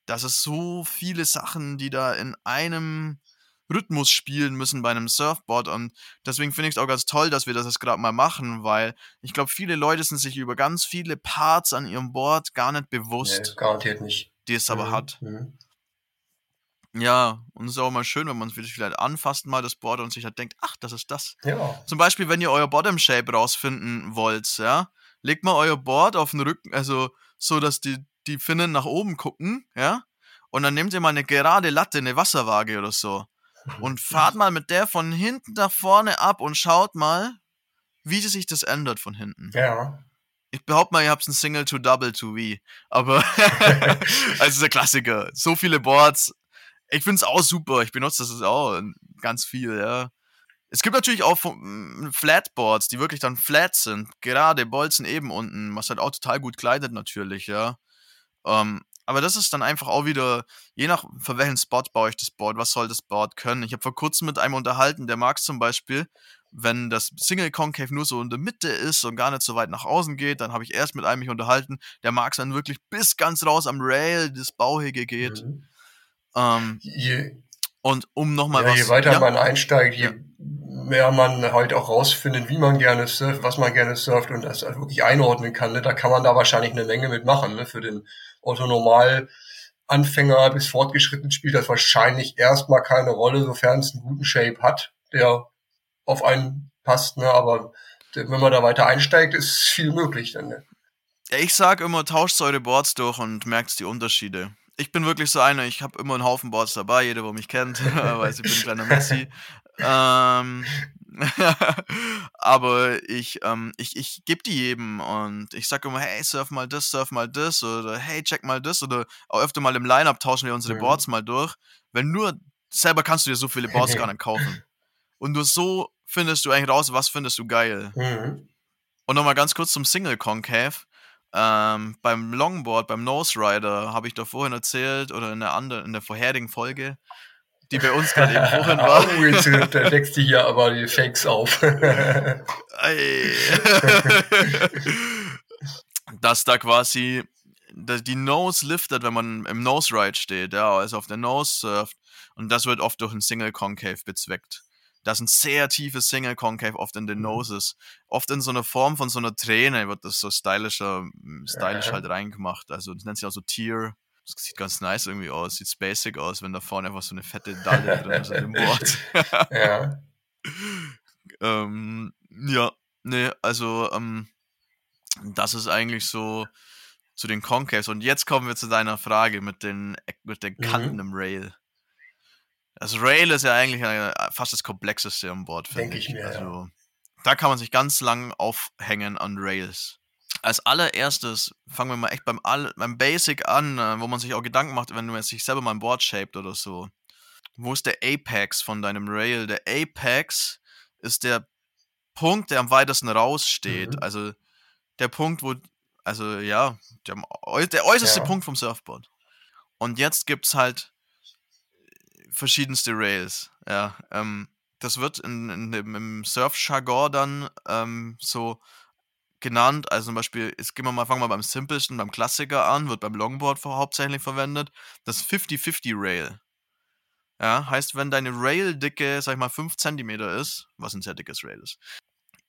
dass es so viele Sachen, die da in einem Rhythmus spielen müssen bei einem Surfboard und deswegen finde ich es auch ganz toll, dass wir das jetzt gerade mal machen, weil ich glaube, viele Leute sind sich über ganz viele Parts an ihrem Board gar nicht bewusst. Nee, garantiert nicht. Die es aber mhm. hat. Mhm. Ja, und es ist auch mal schön, wenn man es vielleicht anfasst mal das Board und sich halt denkt, ach, das ist das. Ja. Zum Beispiel, wenn ihr euer Bottom Shape rausfinden wollt, ja, legt mal euer Board auf den Rücken, also so, dass die, die Finnen nach oben gucken, ja, und dann nehmt ihr mal eine gerade Latte, eine Wasserwaage oder so und fahrt mal mit der von hinten nach vorne ab und schaut mal, wie sich das ändert von hinten. Ja. Ich behaupte mal, ihr habt ein Single to Double to V. Aber, also der Klassiker. So viele Boards. Ich finde es auch super. Ich benutze das auch ganz viel, ja. Es gibt natürlich auch Flatboards, die wirklich dann flat sind. Gerade Bolzen eben unten, was halt auch total gut kleidet natürlich, ja. Ähm, aber das ist dann einfach auch wieder, je nach für welchen Spot baue ich das Board, was soll das Board können. Ich habe vor kurzem mit einem unterhalten, der mag zum Beispiel, wenn das Single Concave nur so in der Mitte ist und gar nicht so weit nach außen geht, dann habe ich erst mit einem mich unterhalten, der mag es dann wirklich bis ganz raus am Rail das Bauhege geht. Mhm. Ähm, je, und um nochmal ja, was... Je weiter ja? man einsteigt, je ja. mehr man halt auch rausfindet, wie man gerne surft, was man gerne surft und das halt wirklich einordnen kann, ne? da kann man da wahrscheinlich eine Menge mitmachen, ne? für den Otto Normal Anfänger bis fortgeschritten spielt das wahrscheinlich erstmal keine Rolle, sofern es einen guten Shape hat, der auf einen passt, ne? Aber wenn man da weiter einsteigt, ist viel möglich dann, ne? Ich sag immer, tauscht eure Boards durch und merkt die Unterschiede. Ich bin wirklich so einer, ich habe immer einen Haufen Boards dabei, jeder, der mich kennt, weiß, ich bin ein kleiner Messi. ähm, aber ich, ähm, ich, ich gebe die jedem und ich sage immer, hey, surf mal das, surf mal das oder hey, check mal das oder auch öfter mal im Line-Up tauschen wir unsere mhm. Boards mal durch. Wenn nur, selber kannst du dir so viele Boards gar nicht kaufen. Und nur so findest du eigentlich raus, was findest du geil. Mhm. Und nochmal ganz kurz zum Single Concave. Ähm, beim Longboard, beim Nose Rider, habe ich doch vorhin erzählt oder in der anderen, in der vorherigen Folge, die bei uns gerade eben vorhin war. Oh, jetzt deckst du hier aber die Fakes auf. Dass da quasi die Nose liftet, wenn man im Nose Ride steht, ja, also auf der Nose surft. Und das wird oft durch ein Single Concave bezweckt. Das sind sehr tiefe Single Concave oft in den mhm. Noses. Oft in so einer Form von so einer Träne wird das so stylischer, stylisch halt reingemacht. Also das nennt sich auch so Tier das sieht ganz nice irgendwie aus, sieht basic aus, wenn da vorne einfach so eine fette Dalle drin ist dem Board. ja. ähm, ja, nee, also, ähm, das ist eigentlich so zu den Concaves. Und jetzt kommen wir zu deiner Frage mit den, mit den Kanten mhm. im Rail. Das Rail ist ja eigentlich fast das komplexeste am Board, finde ich. Mir, also, ja. Da kann man sich ganz lang aufhängen an Rails als allererstes fangen wir mal echt beim, All beim Basic an, äh, wo man sich auch Gedanken macht, wenn du jetzt sich selber mal ein Board shaped oder so. Wo ist der Apex von deinem Rail? Der Apex ist der Punkt, der am weitesten raussteht. Mhm. Also der Punkt, wo, also ja, der, der äußerste ja. Punkt vom Surfboard. Und jetzt gibt es halt verschiedenste Rails. Ja, ähm, das wird in, in, im Surf-Jargon dann ähm, so genannt. Also zum Beispiel, jetzt gehen wir mal, fangen wir beim simpelsten, beim Klassiker an, wird beim Longboard hauptsächlich verwendet. Das 50-50 Rail. Ja, heißt, wenn deine Rail-Dicke, sag ich mal, 5 cm ist, was ein sehr dickes Rail ist,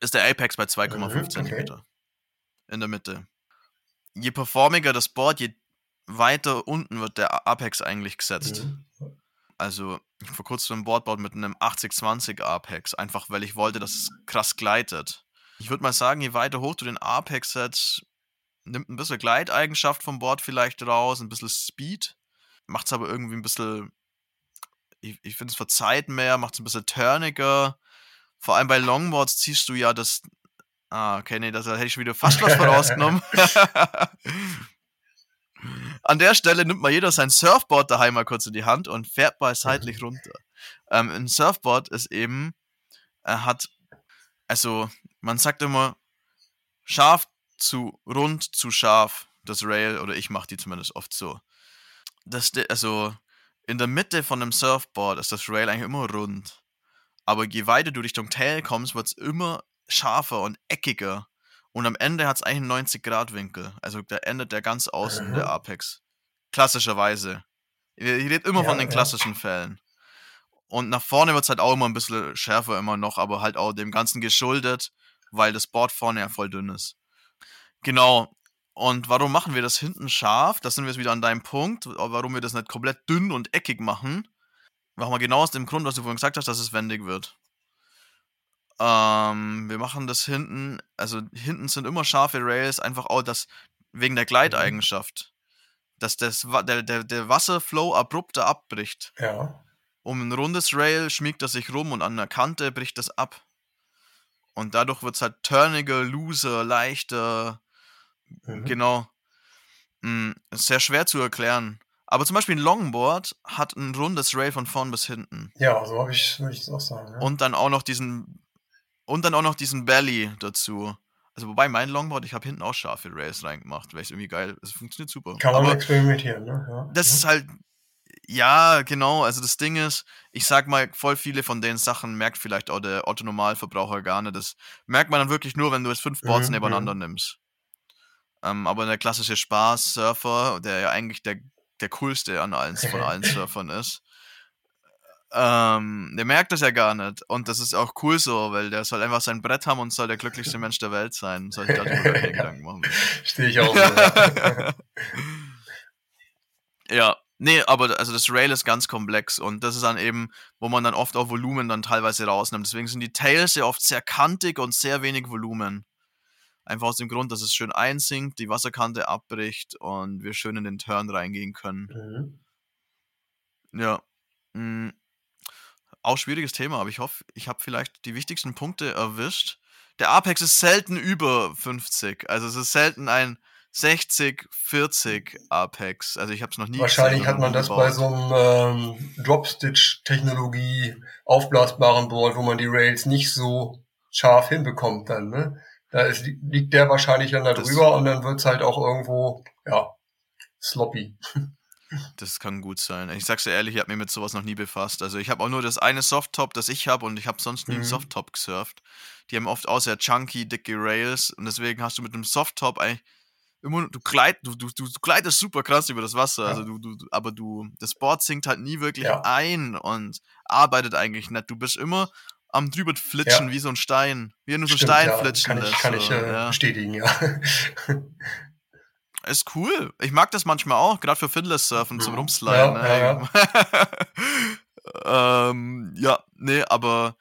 ist der Apex bei 2,5 mhm, cm. Okay. In der Mitte. Je performiger das Board, je weiter unten wird der Apex eigentlich gesetzt. Mhm. Also, vor kurzem ein Board mit einem 80-20 Apex, einfach weil ich wollte, dass es krass gleitet. Ich würde mal sagen, je weiter hoch du den Apex setzt, nimmt ein bisschen Gleiteigenschaft vom Board vielleicht raus, ein bisschen Speed. Macht es aber irgendwie ein bisschen, ich, ich finde es verzeiht mehr, macht es ein bisschen turniger. Vor allem bei Longboards ziehst du ja das. Ah, okay, nee, da hätte ich wieder fast was vorausgenommen. An der Stelle nimmt mal jeder sein Surfboard daheim mal kurz in die Hand und fährt mal seitlich runter. Ähm, ein Surfboard ist eben, er hat, also man sagt immer scharf zu rund zu scharf, das Rail, oder ich mache die zumindest oft so. Das, also in der Mitte von einem Surfboard ist das Rail eigentlich immer rund. Aber je weiter du Richtung Tail kommst, wird es immer scharfer und eckiger. Und am Ende hat es eigentlich einen 90-Grad-Winkel. Also da endet der ganz außen, mhm. der Apex. Klassischerweise. Ich, ich rede immer ja, von den klassischen ja. Fällen. Und nach vorne wird es halt auch immer ein bisschen schärfer immer noch, aber halt auch dem Ganzen geschuldet, weil das Board vorne ja voll dünn ist. Genau. Und warum machen wir das hinten scharf? Das sind wir jetzt wieder an deinem Punkt, warum wir das nicht komplett dünn und eckig machen. Machen wir genau aus dem Grund, was du vorhin gesagt hast, dass es wendig wird. Ähm, wir machen das hinten, also hinten sind immer scharfe Rails, einfach auch das wegen der mhm. Gleiteigenschaft. Dass das, der, der, der Wasserflow abrupter abbricht. Ja. Um ein rundes Rail schmiegt das sich rum und an der Kante bricht das ab. Und dadurch wird es halt turniger, looser, leichter. Mhm. Genau. Mhm, sehr schwer zu erklären. Aber zum Beispiel ein Longboard hat ein rundes Rail von vorn bis hinten. Ja, so habe ich, würde ich es auch sagen. Ja. Und dann auch noch diesen und dann auch noch diesen Belly dazu. Also wobei mein Longboard, ich habe hinten auch scharfe Rails reingemacht, weil es irgendwie geil, es funktioniert super. Kann man Aber experimentieren, ne? Ja. Das ja. ist halt, ja, genau, also das Ding ist, ich sag mal, voll viele von den Sachen merkt vielleicht auch der Otto-Normalverbraucher gar nicht. Das merkt man dann wirklich nur, wenn du jetzt fünf Boards mhm, nebeneinander mhm. nimmst. Ähm, aber der klassische Spaß-Surfer, der ja eigentlich der, der coolste an allen, von allen Surfern ist, ähm, der merkt das ja gar nicht. Und das ist auch cool so, weil der soll einfach sein Brett haben und soll der glücklichste Mensch der Welt sein. Soll ich darüber keine Gedanken machen. Stehe ich auch so. ja, nee, aber also das Rail ist ganz komplex und das ist dann eben, wo man dann oft auch Volumen dann teilweise rausnimmt. Deswegen sind die Tails ja oft sehr kantig und sehr wenig Volumen. Einfach aus dem Grund, dass es schön einsinkt, die Wasserkante abbricht und wir schön in den Turn reingehen können. Mhm. Ja. Mhm auch schwieriges Thema, aber ich hoffe, ich habe vielleicht die wichtigsten Punkte erwischt. Der Apex ist selten über 50. Also es ist selten ein 60, 40 Apex. Also ich habe es noch nie Wahrscheinlich hat man das gebaut. bei so einem ähm, Dropstitch-Technologie aufblasbaren Board, wo man die Rails nicht so scharf hinbekommt dann. Ne? Da ist, liegt der wahrscheinlich dann da drüber und dann wird's halt auch irgendwo, ja, sloppy. Das kann gut sein. Ich sag's dir ehrlich, ich habe mich mit sowas noch nie befasst. Also ich habe auch nur das eine Softtop, das ich habe und ich habe sonst nie mhm. einen Softtop gesurft. Die haben oft auch sehr chunky, dicke Rails und deswegen hast du mit einem Softtop eigentlich immer, du, gleit, du, du, du gleitest super krass über das Wasser, ja. also du, du, aber du, das Board sinkt halt nie wirklich ja. ein und arbeitet eigentlich nicht. Du bist immer am drüber flitschen ja. wie so ein Stein. Wie du so einen Stein flitschen Kann ich, kann ich äh, bestätigen, ja. Ist cool. Ich mag das manchmal auch, gerade für Fiddless Surfen zum Rumsliden. Ja, ne? ja, ähm, ja, nee, aber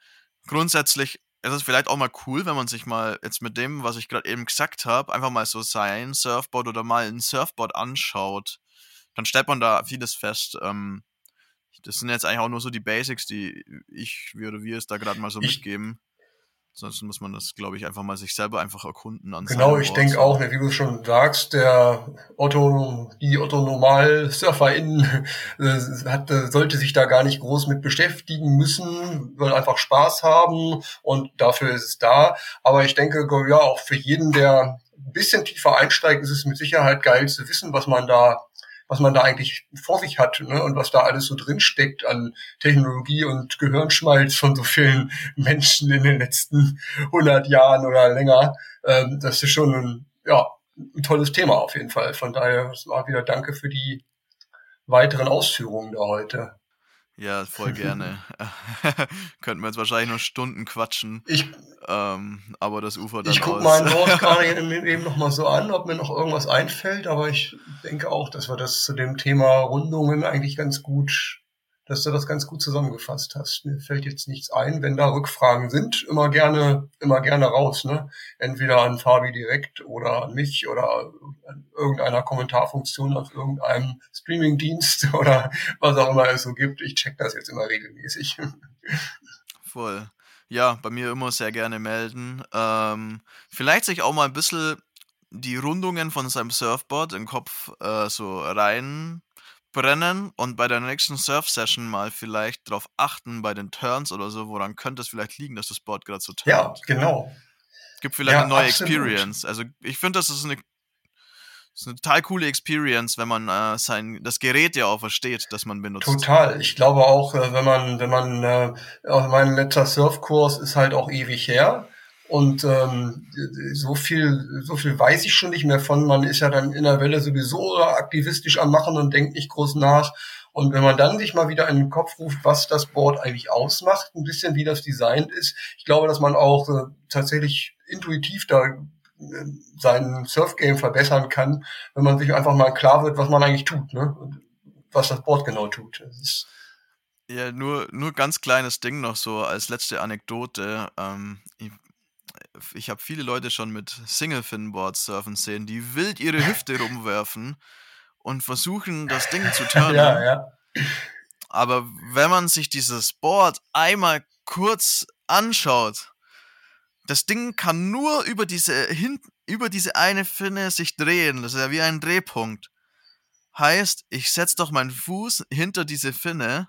grundsätzlich ist es vielleicht auch mal cool, wenn man sich mal jetzt mit dem, was ich gerade eben gesagt habe, einfach mal so sein Surfboard oder mal ein Surfboard anschaut. Dann stellt man da vieles fest. Ähm, das sind jetzt eigentlich auch nur so die Basics, die ich oder wir es da gerade mal so ich, mitgeben. Sonst muss man das, glaube ich, einfach mal sich selber einfach erkunden. An genau, ich denke auch, ne, wie du schon sagst, der Otto, die Otto Normal SurferInnen äh, hat, sollte sich da gar nicht groß mit beschäftigen müssen, soll einfach Spaß haben und dafür ist es da. Aber ich denke, ja, auch für jeden, der ein bisschen tiefer einsteigt, ist es mit Sicherheit geil zu wissen, was man da was man da eigentlich vor sich hat ne? und was da alles so drinsteckt an Technologie und Gehirnschmalz von so vielen Menschen in den letzten 100 Jahren oder länger. Ähm, das ist schon ein, ja, ein tolles Thema auf jeden Fall. Von daher mal wieder danke für die weiteren Ausführungen da heute. Ja, voll gerne. Könnten wir jetzt wahrscheinlich noch Stunden quatschen. Ich, ähm, aber das Ufer dann Ich gucke meinen Board gerade eben noch mal so an, ob mir noch irgendwas einfällt, aber ich denke auch, dass wir das zu dem Thema Rundungen eigentlich ganz gut dass du das ganz gut zusammengefasst hast. Mir fällt jetzt nichts ein. Wenn da Rückfragen sind, immer gerne, immer gerne raus. Ne? Entweder an Fabi direkt oder an mich oder an irgendeiner Kommentarfunktion auf irgendeinem Streamingdienst oder was auch immer es so gibt. Ich check das jetzt immer regelmäßig. Voll. Ja, bei mir immer sehr gerne melden. Ähm, vielleicht sich auch mal ein bisschen die Rundungen von seinem Surfboard im Kopf äh, so rein brennen und bei der nächsten Surf-Session mal vielleicht darauf achten bei den Turns oder so, woran könnte es vielleicht liegen, dass das Board gerade so turnt. Ja, genau. Es gibt vielleicht ja, eine neue absolut. Experience. Also ich finde, das ist eine, das ist eine total coole Experience, wenn man äh, sein das Gerät ja auch versteht, das man benutzt. Total. Ich glaube auch, äh, wenn man, wenn man, äh, mein letzter Surfkurs ist halt auch ewig her. Und ähm, so viel, so viel weiß ich schon nicht mehr von. Man ist ja dann in der Welle sowieso aktivistisch am Machen und denkt nicht groß nach. Und wenn man dann sich mal wieder in den Kopf ruft, was das Board eigentlich ausmacht, ein bisschen wie das designt ist, ich glaube, dass man auch äh, tatsächlich intuitiv da äh, sein Surfgame verbessern kann, wenn man sich einfach mal klar wird, was man eigentlich tut, ne? Und was das Board genau tut. ja, nur, nur ganz kleines Ding noch so als letzte Anekdote. Ähm, ich ich habe viele Leute schon mit Single-Fin-Boards surfen sehen, die wild ihre Hüfte rumwerfen und versuchen, das Ding zu turnen. Ja, ja. Aber wenn man sich dieses Board einmal kurz anschaut, das Ding kann nur über diese, hin, über diese eine Finne sich drehen. Das ist ja wie ein Drehpunkt. Heißt, ich setze doch meinen Fuß hinter diese Finne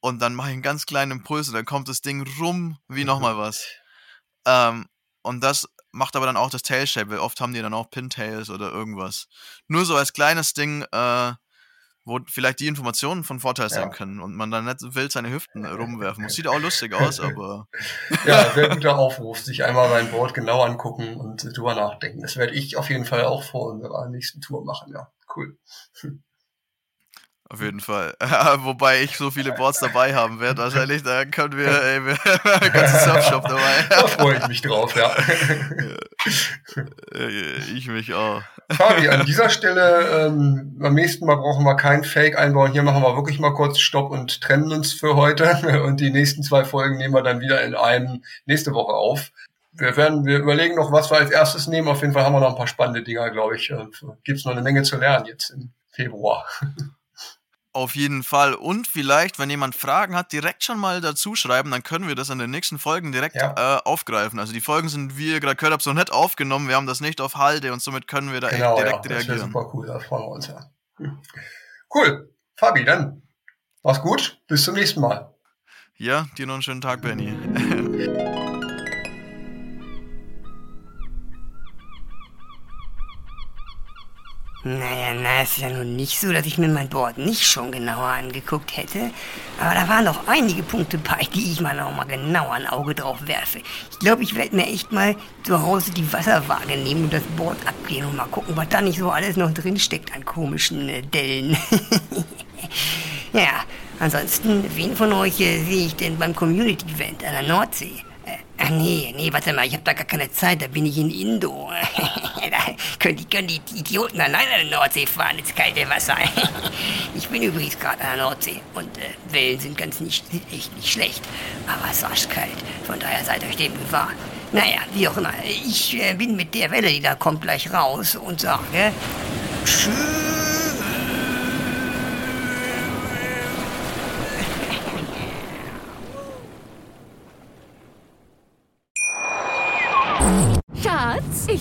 und dann mache ich einen ganz kleinen Impuls und dann kommt das Ding rum wie nochmal was. Ähm, und das macht aber dann auch das Tail-Shape, weil oft haben die dann auch Pintails oder irgendwas. Nur so als kleines Ding, äh, wo vielleicht die Informationen von Vorteil sein ja. können und man dann nicht wild seine Hüften rumwerfen muss. Sieht auch lustig aus, aber. ja, sehr guter Aufruf. Sich einmal mein Board genau angucken und drüber nachdenken. Das werde ich auf jeden Fall auch vor unserer nächsten Tour machen, ja. Cool. Auf jeden Fall. Wobei ich so viele Boards dabei haben werde, wahrscheinlich, da können wir, ey, wir ganzen Surfshop dabei. da freue ich mich drauf, ja. ich mich auch. Fabi, an dieser Stelle, ähm, beim nächsten Mal brauchen wir kein Fake einbauen. Hier machen wir wirklich mal kurz Stopp und trennen uns für heute. Und die nächsten zwei Folgen nehmen wir dann wieder in einem nächste Woche auf. Wir werden, wir überlegen noch, was wir als erstes nehmen. Auf jeden Fall haben wir noch ein paar spannende Dinger, glaube ich. Gibt es noch eine Menge zu lernen jetzt im Februar. Auf jeden Fall. Und vielleicht, wenn jemand Fragen hat, direkt schon mal dazu schreiben, dann können wir das in den nächsten Folgen direkt ja. äh, aufgreifen. Also die Folgen sind, wie ihr gerade gehört habt, so nett aufgenommen. Wir haben das nicht auf Halde und somit können wir da genau, direkt ja, das reagieren. super cool, da freuen wir uns ja. Hm. Cool. Fabi, dann mach's gut. Bis zum nächsten Mal. Ja, dir noch einen schönen Tag, Benny. Naja, na, ist ja nun nicht so, dass ich mir mein Board nicht schon genauer angeguckt hätte. Aber da waren noch einige Punkte bei, die ich mal noch mal genauer ein Auge drauf werfe. Ich glaube, ich werde mir echt mal zu Hause die Wasserwaage nehmen und das Board abgehen und mal gucken, was da nicht so alles noch drin steckt an komischen äh, Dellen. ja, ansonsten, wen von euch äh, sehe ich denn beim Community-Event an der Nordsee? Ach nee, nee, warte mal, ich habe da gar keine Zeit, da bin ich in Indo. da können die, können die Idioten alleine an der Nordsee fahren, ins kalte Wasser. ich bin übrigens gerade an der Nordsee und äh, Wellen sind ganz nicht, echt nicht schlecht, aber es ist arschkalt, von daher seid euch dem gewahr. Naja, wie auch immer, ich äh, bin mit der Welle, die da kommt, gleich raus und sage Tschüss.